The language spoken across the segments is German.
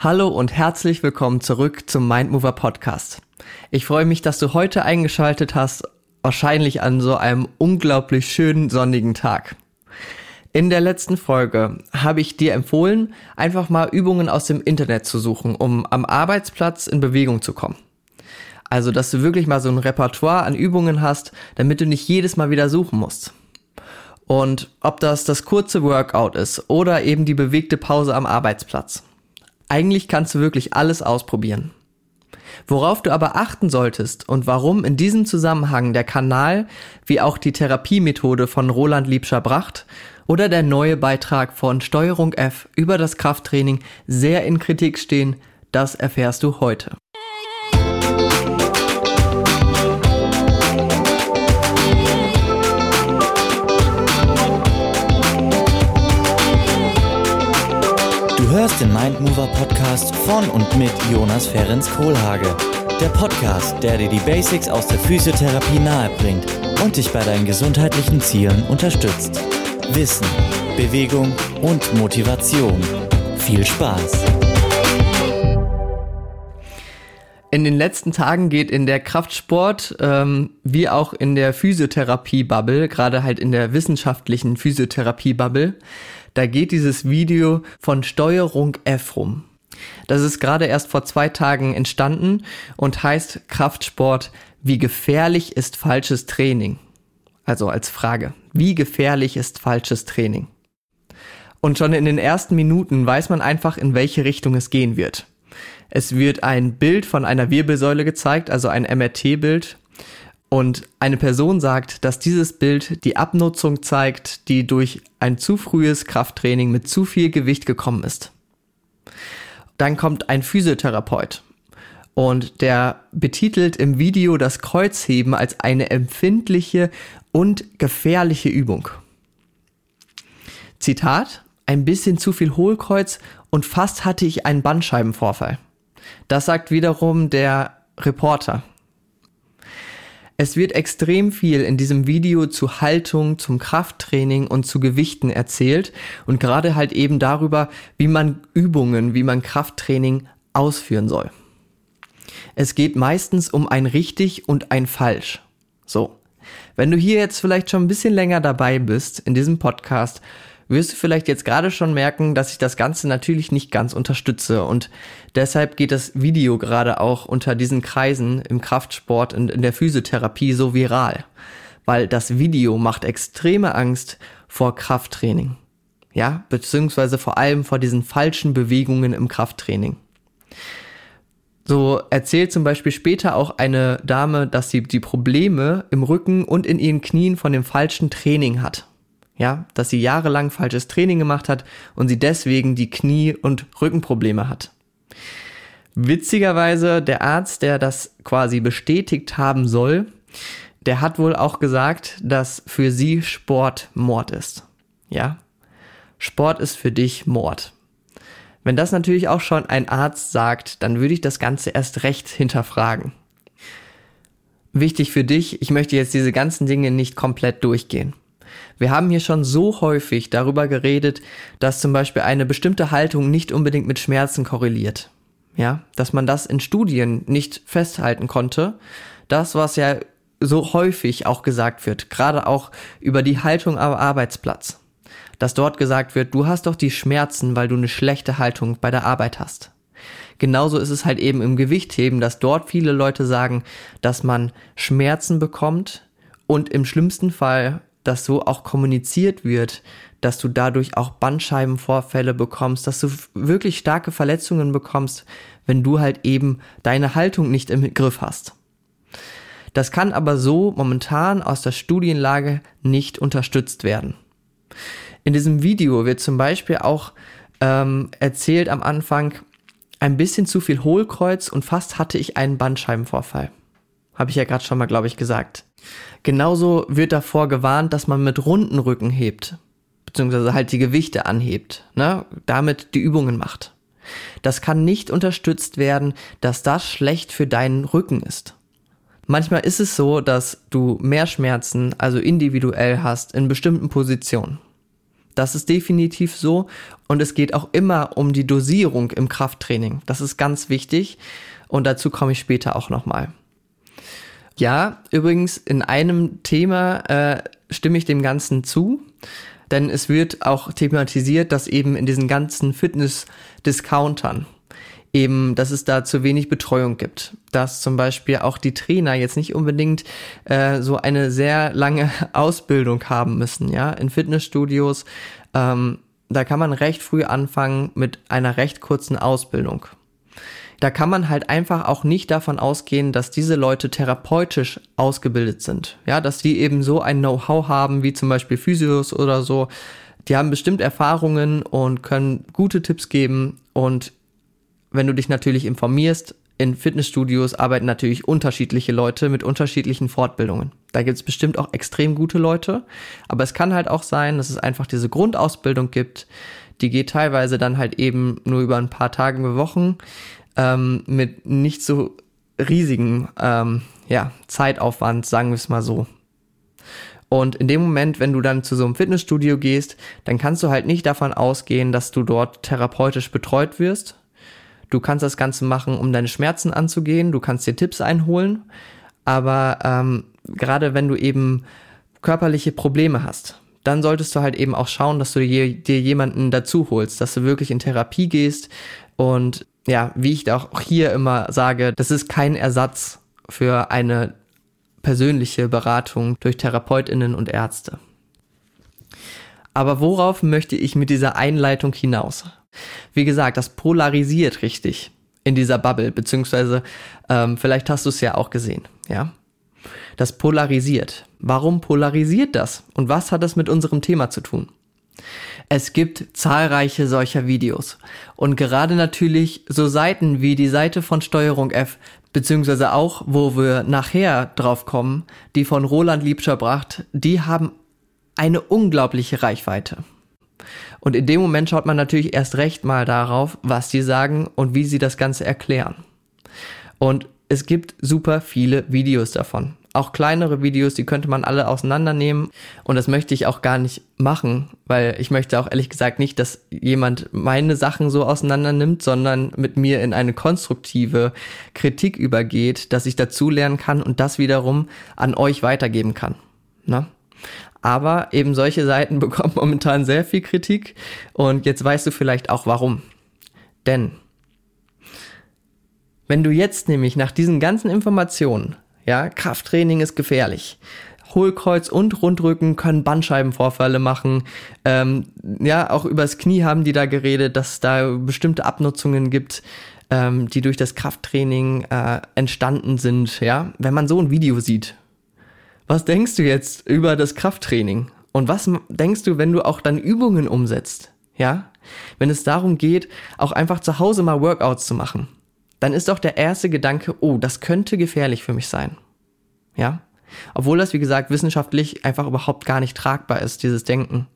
Hallo und herzlich willkommen zurück zum Mindmover Podcast. Ich freue mich, dass du heute eingeschaltet hast, wahrscheinlich an so einem unglaublich schönen sonnigen Tag. In der letzten Folge habe ich dir empfohlen, einfach mal Übungen aus dem Internet zu suchen, um am Arbeitsplatz in Bewegung zu kommen. Also, dass du wirklich mal so ein Repertoire an Übungen hast, damit du nicht jedes Mal wieder suchen musst. Und ob das das kurze Workout ist oder eben die bewegte Pause am Arbeitsplatz. Eigentlich kannst du wirklich alles ausprobieren. Worauf du aber achten solltest und warum in diesem Zusammenhang der Kanal wie auch die Therapiemethode von Roland Liebscher-Bracht oder der neue Beitrag von Steuerung F über das Krafttraining sehr in Kritik stehen, das erfährst du heute. Den Mindmover Podcast von und mit Jonas Ferenc Kohlhage. Der Podcast, der dir die Basics aus der Physiotherapie nahebringt und dich bei deinen gesundheitlichen Zielen unterstützt. Wissen, Bewegung und Motivation. Viel Spaß! In den letzten Tagen geht in der Kraftsport ähm, wie auch in der Physiotherapie-Bubble, gerade halt in der wissenschaftlichen Physiotherapie-Bubble, da geht dieses Video von Steuerung F rum. Das ist gerade erst vor zwei Tagen entstanden und heißt Kraftsport, wie gefährlich ist falsches Training? Also als Frage, wie gefährlich ist falsches Training? Und schon in den ersten Minuten weiß man einfach, in welche Richtung es gehen wird. Es wird ein Bild von einer Wirbelsäule gezeigt, also ein MRT-Bild und eine Person sagt, dass dieses Bild die Abnutzung zeigt, die durch ein zu frühes Krafttraining mit zu viel Gewicht gekommen ist. Dann kommt ein Physiotherapeut und der betitelt im Video das Kreuzheben als eine empfindliche und gefährliche Übung. Zitat, ein bisschen zu viel Hohlkreuz und fast hatte ich einen Bandscheibenvorfall. Das sagt wiederum der Reporter. Es wird extrem viel in diesem Video zu Haltung, zum Krafttraining und zu Gewichten erzählt und gerade halt eben darüber, wie man Übungen, wie man Krafttraining ausführen soll. Es geht meistens um ein richtig und ein falsch. So. Wenn du hier jetzt vielleicht schon ein bisschen länger dabei bist in diesem Podcast, wirst du vielleicht jetzt gerade schon merken, dass ich das Ganze natürlich nicht ganz unterstütze und deshalb geht das Video gerade auch unter diesen Kreisen im Kraftsport und in der Physiotherapie so viral, weil das Video macht extreme Angst vor Krafttraining. Ja, beziehungsweise vor allem vor diesen falschen Bewegungen im Krafttraining. So erzählt zum Beispiel später auch eine Dame, dass sie die Probleme im Rücken und in ihren Knien von dem falschen Training hat ja, dass sie jahrelang falsches Training gemacht hat und sie deswegen die Knie- und Rückenprobleme hat. Witzigerweise, der Arzt, der das quasi bestätigt haben soll, der hat wohl auch gesagt, dass für sie Sport Mord ist. Ja, Sport ist für dich Mord. Wenn das natürlich auch schon ein Arzt sagt, dann würde ich das Ganze erst recht hinterfragen. Wichtig für dich, ich möchte jetzt diese ganzen Dinge nicht komplett durchgehen. Wir haben hier schon so häufig darüber geredet, dass zum Beispiel eine bestimmte Haltung nicht unbedingt mit Schmerzen korreliert. Ja, dass man das in Studien nicht festhalten konnte. Das, was ja so häufig auch gesagt wird, gerade auch über die Haltung am Arbeitsplatz. Dass dort gesagt wird, du hast doch die Schmerzen, weil du eine schlechte Haltung bei der Arbeit hast. Genauso ist es halt eben im Gewichtheben, dass dort viele Leute sagen, dass man Schmerzen bekommt und im schlimmsten Fall dass so auch kommuniziert wird, dass du dadurch auch Bandscheibenvorfälle bekommst, dass du wirklich starke Verletzungen bekommst, wenn du halt eben deine Haltung nicht im Griff hast. Das kann aber so momentan aus der Studienlage nicht unterstützt werden. In diesem Video wird zum Beispiel auch ähm, erzählt am Anfang, ein bisschen zu viel Hohlkreuz und fast hatte ich einen Bandscheibenvorfall. Habe ich ja gerade schon mal, glaube ich, gesagt. Genauso wird davor gewarnt, dass man mit runden Rücken hebt, beziehungsweise halt die Gewichte anhebt, ne? damit die Übungen macht. Das kann nicht unterstützt werden, dass das schlecht für deinen Rücken ist. Manchmal ist es so, dass du mehr Schmerzen, also individuell hast, in bestimmten Positionen. Das ist definitiv so. Und es geht auch immer um die Dosierung im Krafttraining. Das ist ganz wichtig. Und dazu komme ich später auch nochmal. Ja, übrigens in einem Thema äh, stimme ich dem Ganzen zu. Denn es wird auch thematisiert, dass eben in diesen ganzen Fitness-Discountern eben, dass es da zu wenig Betreuung gibt. Dass zum Beispiel auch die Trainer jetzt nicht unbedingt äh, so eine sehr lange Ausbildung haben müssen, ja. In Fitnessstudios, ähm, da kann man recht früh anfangen mit einer recht kurzen Ausbildung. Da kann man halt einfach auch nicht davon ausgehen, dass diese Leute therapeutisch ausgebildet sind. Ja, dass die eben so ein Know-how haben, wie zum Beispiel Physios oder so. Die haben bestimmt Erfahrungen und können gute Tipps geben und wenn du dich natürlich informierst, in Fitnessstudios arbeiten natürlich unterschiedliche Leute mit unterschiedlichen Fortbildungen. Da gibt es bestimmt auch extrem gute Leute, aber es kann halt auch sein, dass es einfach diese Grundausbildung gibt, die geht teilweise dann halt eben nur über ein paar Tage, Wochen ähm, mit nicht so riesigen ähm, ja, Zeitaufwand, sagen wir es mal so. Und in dem Moment, wenn du dann zu so einem Fitnessstudio gehst, dann kannst du halt nicht davon ausgehen, dass du dort therapeutisch betreut wirst, Du kannst das Ganze machen, um deine Schmerzen anzugehen. Du kannst dir Tipps einholen. Aber ähm, gerade wenn du eben körperliche Probleme hast, dann solltest du halt eben auch schauen, dass du dir, dir jemanden dazu holst, dass du wirklich in Therapie gehst. Und ja, wie ich auch hier immer sage, das ist kein Ersatz für eine persönliche Beratung durch Therapeutinnen und Ärzte. Aber worauf möchte ich mit dieser Einleitung hinaus? Wie gesagt, das polarisiert richtig in dieser Bubble, beziehungsweise ähm, vielleicht hast du es ja auch gesehen, ja. Das polarisiert. Warum polarisiert das? Und was hat das mit unserem Thema zu tun? Es gibt zahlreiche solcher Videos. Und gerade natürlich so Seiten wie die Seite von Steuerung F, beziehungsweise auch, wo wir nachher drauf kommen, die von Roland Liebscher die haben eine unglaubliche Reichweite. Und in dem Moment schaut man natürlich erst recht mal darauf, was die sagen und wie sie das Ganze erklären. Und es gibt super viele Videos davon. Auch kleinere Videos, die könnte man alle auseinandernehmen. Und das möchte ich auch gar nicht machen, weil ich möchte auch ehrlich gesagt nicht, dass jemand meine Sachen so auseinander nimmt, sondern mit mir in eine konstruktive Kritik übergeht, dass ich dazu lernen kann und das wiederum an euch weitergeben kann. Na? Aber eben solche Seiten bekommen momentan sehr viel Kritik und jetzt weißt du vielleicht auch warum. Denn wenn du jetzt nämlich nach diesen ganzen Informationen, ja, Krafttraining ist gefährlich, Hohlkreuz und Rundrücken können Bandscheibenvorfälle machen. Ähm, ja, auch übers Knie haben die da geredet, dass da bestimmte Abnutzungen gibt, ähm, die durch das Krafttraining äh, entstanden sind. Ja, wenn man so ein Video sieht, was denkst du jetzt über das Krafttraining? Und was denkst du, wenn du auch dann Übungen umsetzt? Ja? Wenn es darum geht, auch einfach zu Hause mal Workouts zu machen, dann ist doch der erste Gedanke, oh, das könnte gefährlich für mich sein. Ja? Obwohl das, wie gesagt, wissenschaftlich einfach überhaupt gar nicht tragbar ist, dieses Denken.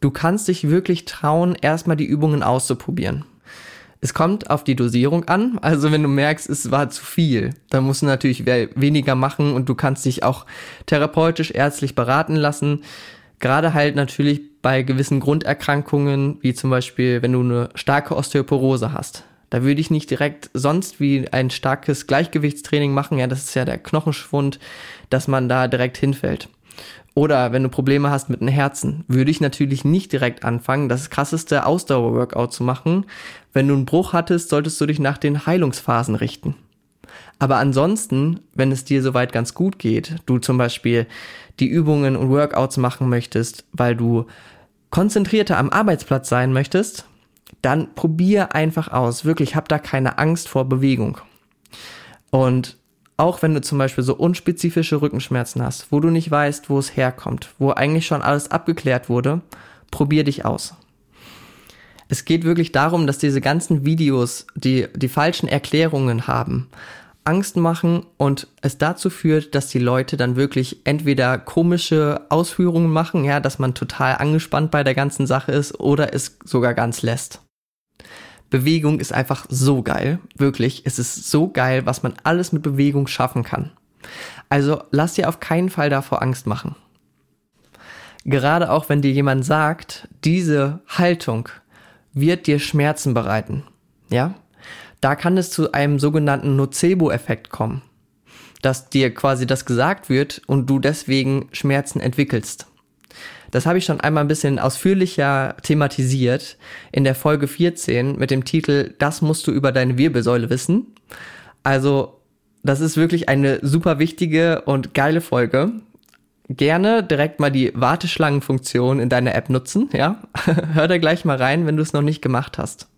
Du kannst dich wirklich trauen, erstmal die Übungen auszuprobieren. Es kommt auf die Dosierung an. Also wenn du merkst, es war zu viel, dann musst du natürlich weniger machen und du kannst dich auch therapeutisch, ärztlich beraten lassen. Gerade halt natürlich bei gewissen Grunderkrankungen, wie zum Beispiel, wenn du eine starke Osteoporose hast. Da würde ich nicht direkt sonst wie ein starkes Gleichgewichtstraining machen. Ja, das ist ja der Knochenschwund, dass man da direkt hinfällt. Oder wenn du Probleme hast mit dem Herzen, würde ich natürlich nicht direkt anfangen, das krasseste Ausdauer-Workout zu machen. Wenn du einen Bruch hattest, solltest du dich nach den Heilungsphasen richten. Aber ansonsten, wenn es dir soweit ganz gut geht, du zum Beispiel die Übungen und Workouts machen möchtest, weil du konzentrierter am Arbeitsplatz sein möchtest, dann probier einfach aus. Wirklich, hab da keine Angst vor Bewegung. Und auch wenn du zum Beispiel so unspezifische Rückenschmerzen hast, wo du nicht weißt, wo es herkommt, wo eigentlich schon alles abgeklärt wurde, probier dich aus. Es geht wirklich darum, dass diese ganzen Videos, die die falschen Erklärungen haben, Angst machen und es dazu führt, dass die Leute dann wirklich entweder komische Ausführungen machen, ja, dass man total angespannt bei der ganzen Sache ist oder es sogar ganz lässt. Bewegung ist einfach so geil. Wirklich. Es ist so geil, was man alles mit Bewegung schaffen kann. Also lass dir auf keinen Fall davor Angst machen. Gerade auch wenn dir jemand sagt, diese Haltung wird dir Schmerzen bereiten, ja, da kann es zu einem sogenannten Nocebo-Effekt kommen, dass dir quasi das gesagt wird und du deswegen Schmerzen entwickelst. Das habe ich schon einmal ein bisschen ausführlicher thematisiert in der Folge 14 mit dem Titel Das musst du über deine Wirbelsäule wissen. Also, das ist wirklich eine super wichtige und geile Folge. Gerne direkt mal die Warteschlangenfunktion in deiner App nutzen, ja? Hör da gleich mal rein, wenn du es noch nicht gemacht hast.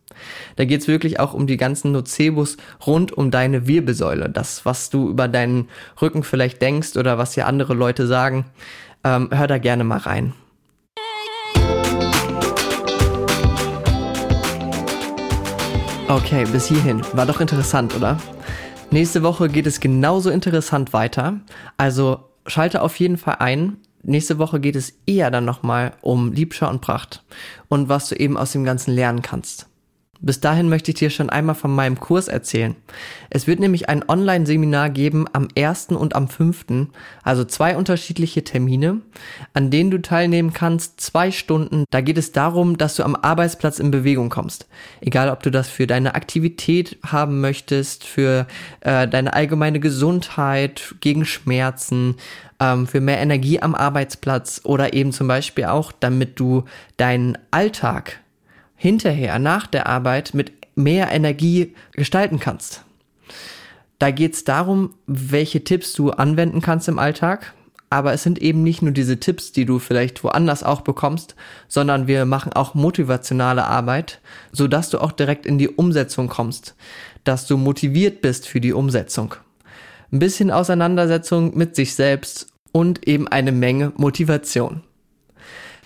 Da geht es wirklich auch um die ganzen Nocebus rund um deine Wirbelsäule. Das, was du über deinen Rücken vielleicht denkst oder was dir andere Leute sagen. Ähm, hör da gerne mal rein. Okay, bis hierhin. War doch interessant, oder? Nächste Woche geht es genauso interessant weiter. Also schalte auf jeden Fall ein. Nächste Woche geht es eher dann nochmal um Liebschau und Pracht und was du eben aus dem Ganzen lernen kannst. Bis dahin möchte ich dir schon einmal von meinem Kurs erzählen. Es wird nämlich ein Online-Seminar geben am 1. und am 5., also zwei unterschiedliche Termine, an denen du teilnehmen kannst, zwei Stunden. Da geht es darum, dass du am Arbeitsplatz in Bewegung kommst. Egal, ob du das für deine Aktivität haben möchtest, für äh, deine allgemeine Gesundheit, gegen Schmerzen, ähm, für mehr Energie am Arbeitsplatz oder eben zum Beispiel auch, damit du deinen Alltag hinterher, nach der Arbeit, mit mehr Energie gestalten kannst. Da geht es darum, welche Tipps du anwenden kannst im Alltag. Aber es sind eben nicht nur diese Tipps, die du vielleicht woanders auch bekommst, sondern wir machen auch motivationale Arbeit, so dass du auch direkt in die Umsetzung kommst, dass du motiviert bist für die Umsetzung. Ein bisschen Auseinandersetzung mit sich selbst und eben eine Menge Motivation.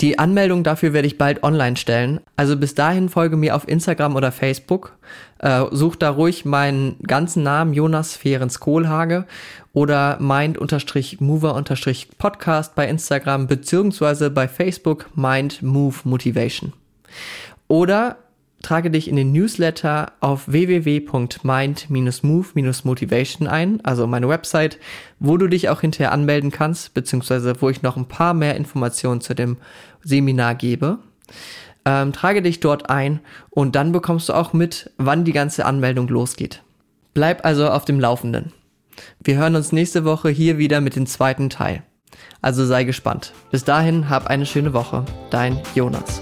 Die Anmeldung dafür werde ich bald online stellen. Also bis dahin folge mir auf Instagram oder Facebook. Äh, such da ruhig meinen ganzen Namen, Jonas Fehrens Kohlhage oder mind-mover-podcast bei Instagram beziehungsweise bei Facebook Mind Move Motivation. Oder trage dich in den Newsletter auf www.mind-move-motivation ein, also meine Website, wo du dich auch hinterher anmelden kannst, beziehungsweise wo ich noch ein paar mehr Informationen zu dem Seminar gebe. Ähm, trage dich dort ein und dann bekommst du auch mit, wann die ganze Anmeldung losgeht. Bleib also auf dem Laufenden. Wir hören uns nächste Woche hier wieder mit dem zweiten Teil. Also sei gespannt. Bis dahin, hab eine schöne Woche. Dein Jonas.